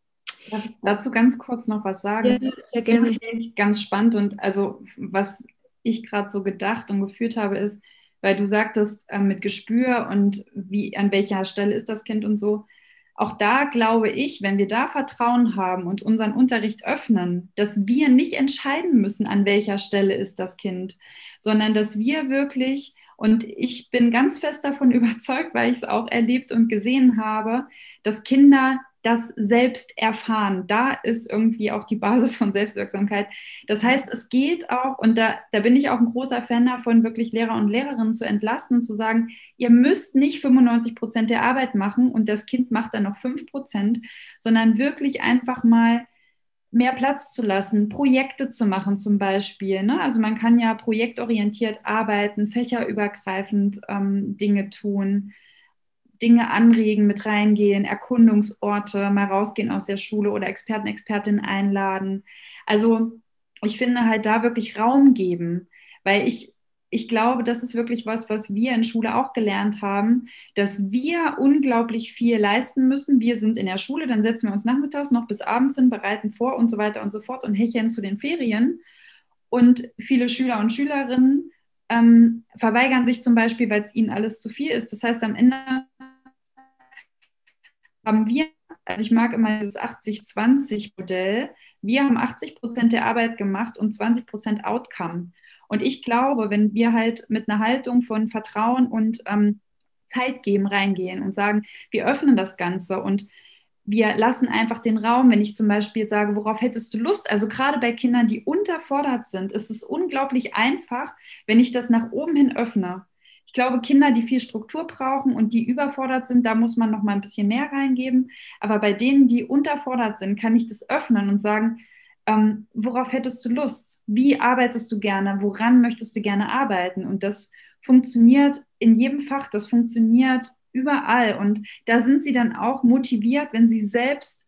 Darf ich dazu ganz kurz noch was sagen? Ja, sehr gerne. Das finde ich ganz spannend und also was ich gerade so gedacht und geführt habe, ist, weil du sagtest, äh, mit Gespür und wie, an welcher Stelle ist das Kind und so. Auch da glaube ich, wenn wir da Vertrauen haben und unseren Unterricht öffnen, dass wir nicht entscheiden müssen, an welcher Stelle ist das Kind, sondern dass wir wirklich, und ich bin ganz fest davon überzeugt, weil ich es auch erlebt und gesehen habe, dass Kinder das selbst erfahren. Da ist irgendwie auch die Basis von Selbstwirksamkeit. Das heißt, es geht auch, und da, da bin ich auch ein großer Fan davon, wirklich Lehrer und Lehrerinnen zu entlasten und zu sagen, ihr müsst nicht 95 Prozent der Arbeit machen und das Kind macht dann noch 5 Prozent, sondern wirklich einfach mal mehr Platz zu lassen, Projekte zu machen zum Beispiel. Ne? Also man kann ja projektorientiert arbeiten, fächerübergreifend ähm, Dinge tun Dinge anregen, mit reingehen, Erkundungsorte, mal rausgehen aus der Schule oder Experten, Expertinnen einladen. Also ich finde halt da wirklich Raum geben, weil ich, ich glaube, das ist wirklich was, was wir in Schule auch gelernt haben, dass wir unglaublich viel leisten müssen. Wir sind in der Schule, dann setzen wir uns nachmittags noch bis abends hin, bereiten vor und so weiter und so fort und hecheln zu den Ferien. Und viele Schüler und Schülerinnen ähm, verweigern sich zum Beispiel, weil es ihnen alles zu viel ist. Das heißt, am Ende haben wir, also ich mag immer dieses 80-20-Modell, wir haben 80 Prozent der Arbeit gemacht und 20 Prozent Outcome. Und ich glaube, wenn wir halt mit einer Haltung von Vertrauen und ähm, Zeit geben reingehen und sagen, wir öffnen das Ganze und wir lassen einfach den Raum, wenn ich zum Beispiel sage, worauf hättest du Lust? Also gerade bei Kindern, die unterfordert sind, ist es unglaublich einfach, wenn ich das nach oben hin öffne. Ich glaube, Kinder, die viel Struktur brauchen und die überfordert sind, da muss man noch mal ein bisschen mehr reingeben. Aber bei denen, die unterfordert sind, kann ich das öffnen und sagen, ähm, worauf hättest du Lust? Wie arbeitest du gerne? Woran möchtest du gerne arbeiten? Und das funktioniert in jedem Fach, das funktioniert überall. Und da sind sie dann auch motiviert, wenn sie selbst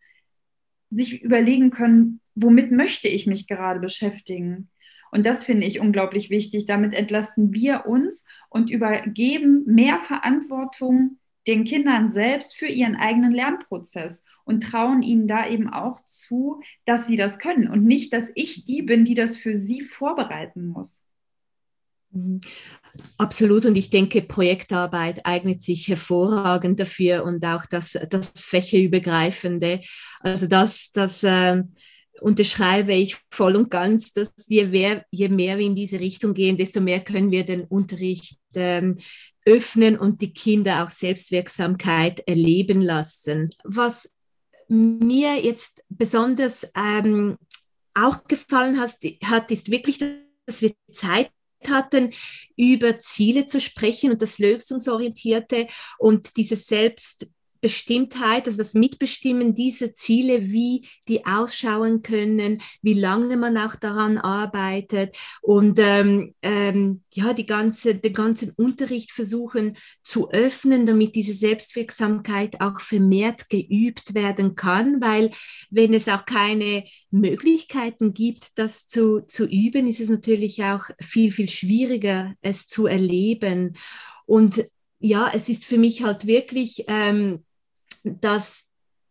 sich überlegen können, womit möchte ich mich gerade beschäftigen. Und das finde ich unglaublich wichtig. Damit entlasten wir uns und übergeben mehr Verantwortung den Kindern selbst für ihren eigenen Lernprozess und trauen ihnen da eben auch zu, dass sie das können und nicht, dass ich die bin, die das für sie vorbereiten muss. Mhm. Absolut und ich denke, Projektarbeit eignet sich hervorragend dafür und auch das, das fächerübergreifende. Also das, das äh, unterschreibe ich voll und ganz, dass je mehr, je mehr wir in diese Richtung gehen, desto mehr können wir den Unterricht ähm, öffnen und die Kinder auch Selbstwirksamkeit erleben lassen. Was mir jetzt besonders ähm, auch gefallen hat, ist wirklich, dass wir Zeit hatten, über Ziele zu sprechen und das Lösungsorientierte und dieses Selbst Bestimmtheit, also das Mitbestimmen dieser Ziele, wie die ausschauen können, wie lange man auch daran arbeitet und ähm, ähm, ja, die ganze, den ganzen Unterricht versuchen zu öffnen, damit diese Selbstwirksamkeit auch vermehrt geübt werden kann, weil wenn es auch keine Möglichkeiten gibt, das zu, zu üben, ist es natürlich auch viel, viel schwieriger, es zu erleben. Und ja, es ist für mich halt wirklich ähm, dass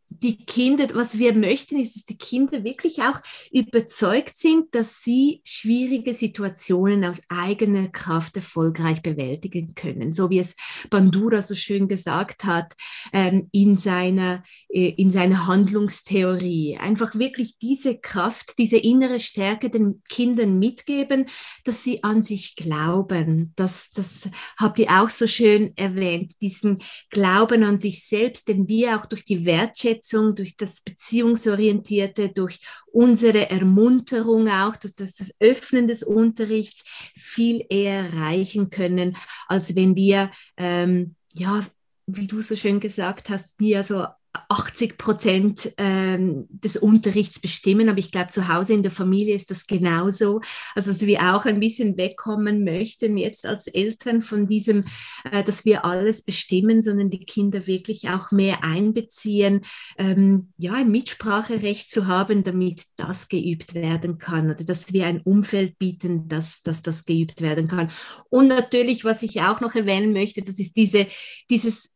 die Kinder, was wir möchten, ist, dass die Kinder wirklich auch überzeugt sind, dass sie schwierige Situationen aus eigener Kraft erfolgreich bewältigen können. So wie es Bandura so schön gesagt hat ähm, in, seiner, äh, in seiner Handlungstheorie. Einfach wirklich diese Kraft, diese innere Stärke den Kindern mitgeben, dass sie an sich glauben. Das, das habt ihr auch so schön erwähnt, diesen Glauben an sich selbst, den wir auch durch die Wertschätzung Wertschätzung, durch das Beziehungsorientierte, durch unsere Ermunterung auch, durch das, das Öffnen des Unterrichts viel eher erreichen können, als wenn wir, ähm, ja, wie du so schön gesagt hast, wir so 80 Prozent ähm, des Unterrichts bestimmen, aber ich glaube, zu Hause in der Familie ist das genauso. Also, dass wir auch ein bisschen wegkommen möchten jetzt als Eltern von diesem, äh, dass wir alles bestimmen, sondern die Kinder wirklich auch mehr einbeziehen, ähm, ja, ein Mitspracherecht zu haben, damit das geübt werden kann oder dass wir ein Umfeld bieten, dass, dass das geübt werden kann. Und natürlich, was ich auch noch erwähnen möchte, das ist diese, dieses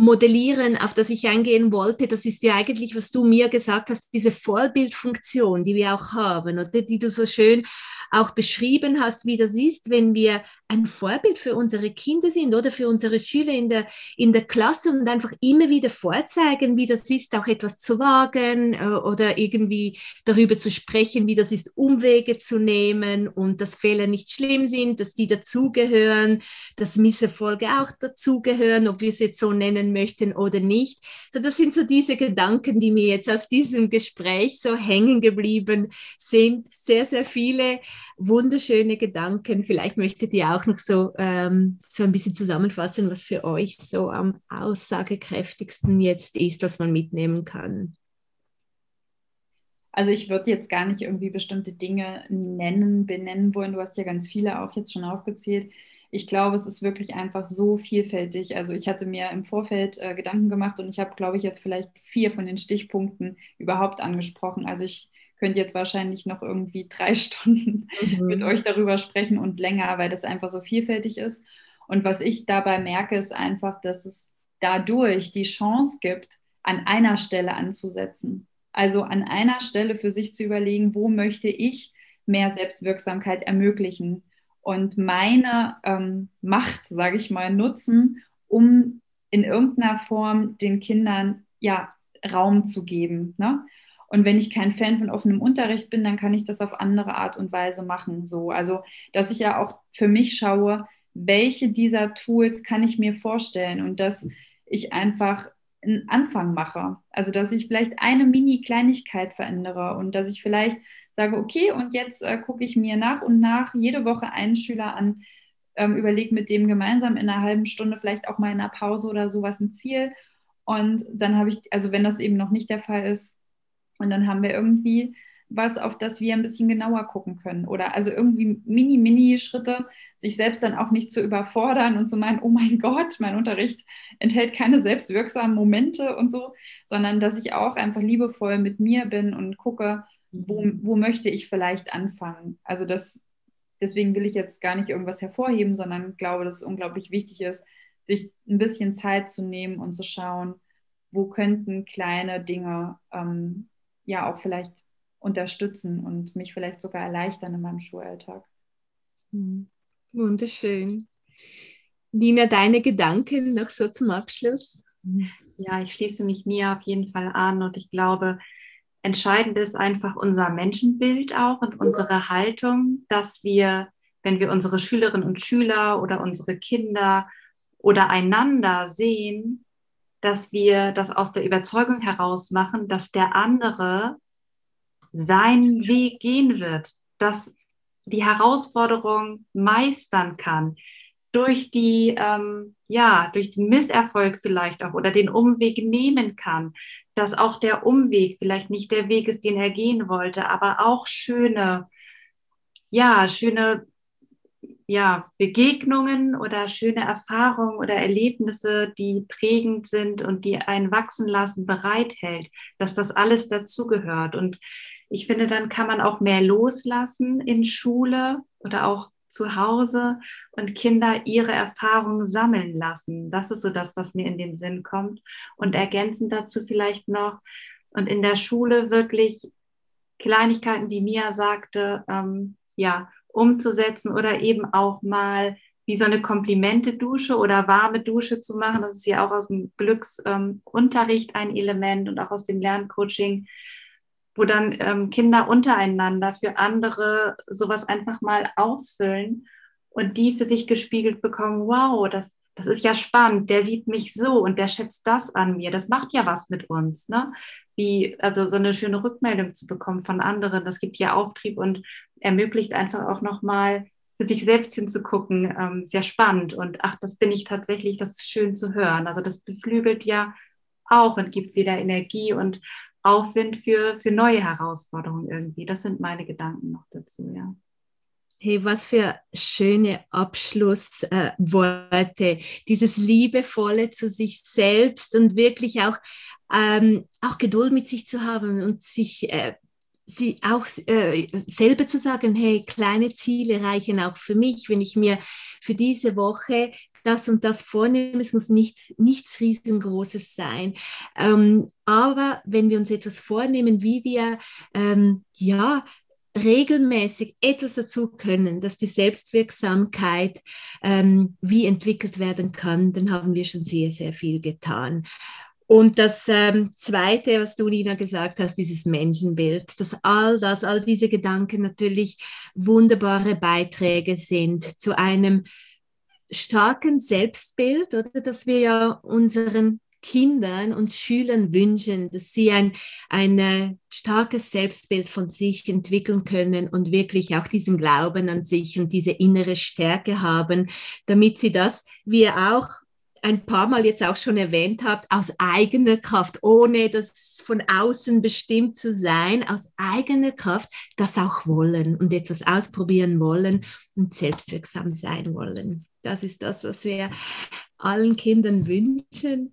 Modellieren, auf das ich eingehen wollte, das ist ja eigentlich, was du mir gesagt hast, diese Vorbildfunktion, die wir auch haben, oder die du so schön auch beschrieben hast, wie das ist, wenn wir ein Vorbild für unsere Kinder sind oder für unsere Schüler in der, in der Klasse und einfach immer wieder vorzeigen, wie das ist, auch etwas zu wagen äh, oder irgendwie darüber zu sprechen, wie das ist, Umwege zu nehmen und dass Fehler nicht schlimm sind, dass die dazugehören, dass Misserfolge auch dazugehören, ob wir es jetzt so nennen möchten oder nicht. So, das sind so diese Gedanken, die mir jetzt aus diesem Gespräch so hängen geblieben sind. Sehr, sehr viele wunderschöne Gedanken. Vielleicht möchtet ihr auch noch so, ähm, so ein bisschen zusammenfassen, was für euch so am aussagekräftigsten jetzt ist, was man mitnehmen kann. Also ich würde jetzt gar nicht irgendwie bestimmte Dinge nennen, benennen wollen. Du hast ja ganz viele auch jetzt schon aufgezählt. Ich glaube, es ist wirklich einfach so vielfältig. Also ich hatte mir im Vorfeld äh, Gedanken gemacht und ich habe, glaube ich, jetzt vielleicht vier von den Stichpunkten überhaupt angesprochen. Also ich könnte jetzt wahrscheinlich noch irgendwie drei Stunden mhm. mit euch darüber sprechen und länger, weil das einfach so vielfältig ist. Und was ich dabei merke, ist einfach, dass es dadurch die Chance gibt, an einer Stelle anzusetzen. Also an einer Stelle für sich zu überlegen, wo möchte ich mehr Selbstwirksamkeit ermöglichen und meine ähm, Macht, sage ich mal, nutzen, um in irgendeiner Form den Kindern ja Raum zu geben. Ne? Und wenn ich kein Fan von offenem Unterricht bin, dann kann ich das auf andere Art und Weise machen. So, also, dass ich ja auch für mich schaue, welche dieser Tools kann ich mir vorstellen und dass ich einfach einen Anfang mache. Also, dass ich vielleicht eine Mini-Kleinigkeit verändere und dass ich vielleicht sage, okay, und jetzt äh, gucke ich mir nach und nach jede Woche einen Schüler an, ähm, überlege mit dem gemeinsam in einer halben Stunde, vielleicht auch mal in einer Pause oder sowas ein Ziel. Und dann habe ich, also wenn das eben noch nicht der Fall ist, und dann haben wir irgendwie was, auf das wir ein bisschen genauer gucken können. Oder also irgendwie mini, mini Schritte, sich selbst dann auch nicht zu überfordern und zu meinen, oh mein Gott, mein Unterricht enthält keine selbstwirksamen Momente und so, sondern dass ich auch einfach liebevoll mit mir bin und gucke, wo, wo möchte ich vielleicht anfangen. Also das, deswegen will ich jetzt gar nicht irgendwas hervorheben, sondern glaube, dass es unglaublich wichtig ist, sich ein bisschen Zeit zu nehmen und zu schauen, wo könnten kleine Dinge ähm, ja auch vielleicht unterstützen und mich vielleicht sogar erleichtern in meinem Schulalltag. Hm. Wunderschön. Nina, deine Gedanken noch so zum Abschluss? Ja, ich schließe mich mir auf jeden Fall an und ich glaube, entscheidend ist einfach unser Menschenbild auch und unsere Haltung, dass wir, wenn wir unsere Schülerinnen und Schüler oder unsere Kinder oder einander sehen, dass wir das aus der Überzeugung heraus machen, dass der andere seinen Weg gehen wird, dass die Herausforderung meistern kann durch die ähm, ja durch den Misserfolg vielleicht auch oder den Umweg nehmen kann, dass auch der Umweg vielleicht nicht der Weg ist, den er gehen wollte, aber auch schöne ja schöne ja, Begegnungen oder schöne Erfahrungen oder Erlebnisse, die prägend sind und die einen wachsen lassen, bereithält, dass das alles dazugehört. Und ich finde, dann kann man auch mehr loslassen in Schule oder auch zu Hause und Kinder ihre Erfahrungen sammeln lassen. Das ist so das, was mir in den Sinn kommt. Und ergänzend dazu vielleicht noch, und in der Schule wirklich Kleinigkeiten, wie Mia sagte, ähm, ja, umzusetzen oder eben auch mal wie so eine Komplimente-Dusche oder warme Dusche zu machen. Das ist ja auch aus dem Glücksunterricht ähm, ein Element und auch aus dem Lerncoaching, wo dann ähm, Kinder untereinander für andere sowas einfach mal ausfüllen und die für sich gespiegelt bekommen, wow, das, das ist ja spannend, der sieht mich so und der schätzt das an mir. Das macht ja was mit uns, ne? Wie, also so eine schöne Rückmeldung zu bekommen von anderen, das gibt ja Auftrieb und ermöglicht einfach auch nochmal für sich selbst hinzugucken, ähm, sehr spannend. Und ach, das bin ich tatsächlich, das ist schön zu hören. Also das beflügelt ja auch und gibt wieder Energie und Aufwind für, für neue Herausforderungen irgendwie. Das sind meine Gedanken noch dazu, ja. Hey, was für schöne Abschlussworte. Äh, Dieses liebevolle zu sich selbst und wirklich auch, ähm, auch Geduld mit sich zu haben und sich äh, sie auch äh, selber zu sagen, hey, kleine Ziele reichen auch für mich, wenn ich mir für diese Woche das und das vornehme. Es muss nicht, nichts riesengroßes sein. Ähm, aber wenn wir uns etwas vornehmen, wie wir ähm, ja regelmäßig etwas dazu können, dass die Selbstwirksamkeit ähm, wie entwickelt werden kann, dann haben wir schon sehr, sehr viel getan. Und das ähm, Zweite, was du, Nina, gesagt hast, dieses Menschenbild, dass all das, all diese Gedanken natürlich wunderbare Beiträge sind zu einem starken Selbstbild, oder dass wir ja unseren Kindern und Schülern wünschen, dass sie ein, ein starkes Selbstbild von sich entwickeln können und wirklich auch diesen Glauben an sich und diese innere Stärke haben, damit sie das, wie auch ein paar Mal jetzt auch schon erwähnt habt, aus eigener Kraft, ohne das von außen bestimmt zu sein, aus eigener Kraft das auch wollen und etwas ausprobieren wollen und selbstwirksam sein wollen. Das ist das, was wir allen Kindern wünschen.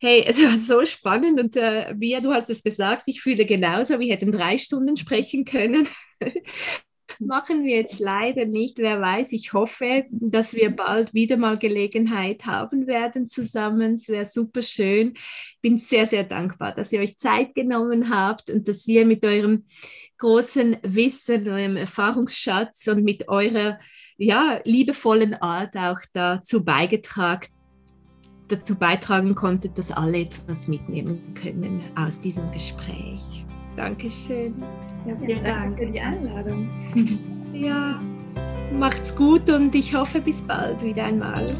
Hey, es war so spannend und äh, Bia, du hast es gesagt, ich fühle genauso, wir hätten drei Stunden sprechen können. machen wir jetzt leider nicht. Wer weiß, ich hoffe, dass wir bald wieder mal Gelegenheit haben werden zusammen. Es wäre super schön. Ich bin sehr, sehr dankbar, dass ihr euch Zeit genommen habt und dass ihr mit eurem großen Wissen, eurem Erfahrungsschatz und mit eurer ja, liebevollen Art auch dazu beigetragen dazu beitragen konntet, dass alle etwas mitnehmen können aus diesem Gespräch. Dankeschön. Ja, vielen Dank für die Einladung. Ja, macht's gut und ich hoffe bis bald wieder einmal.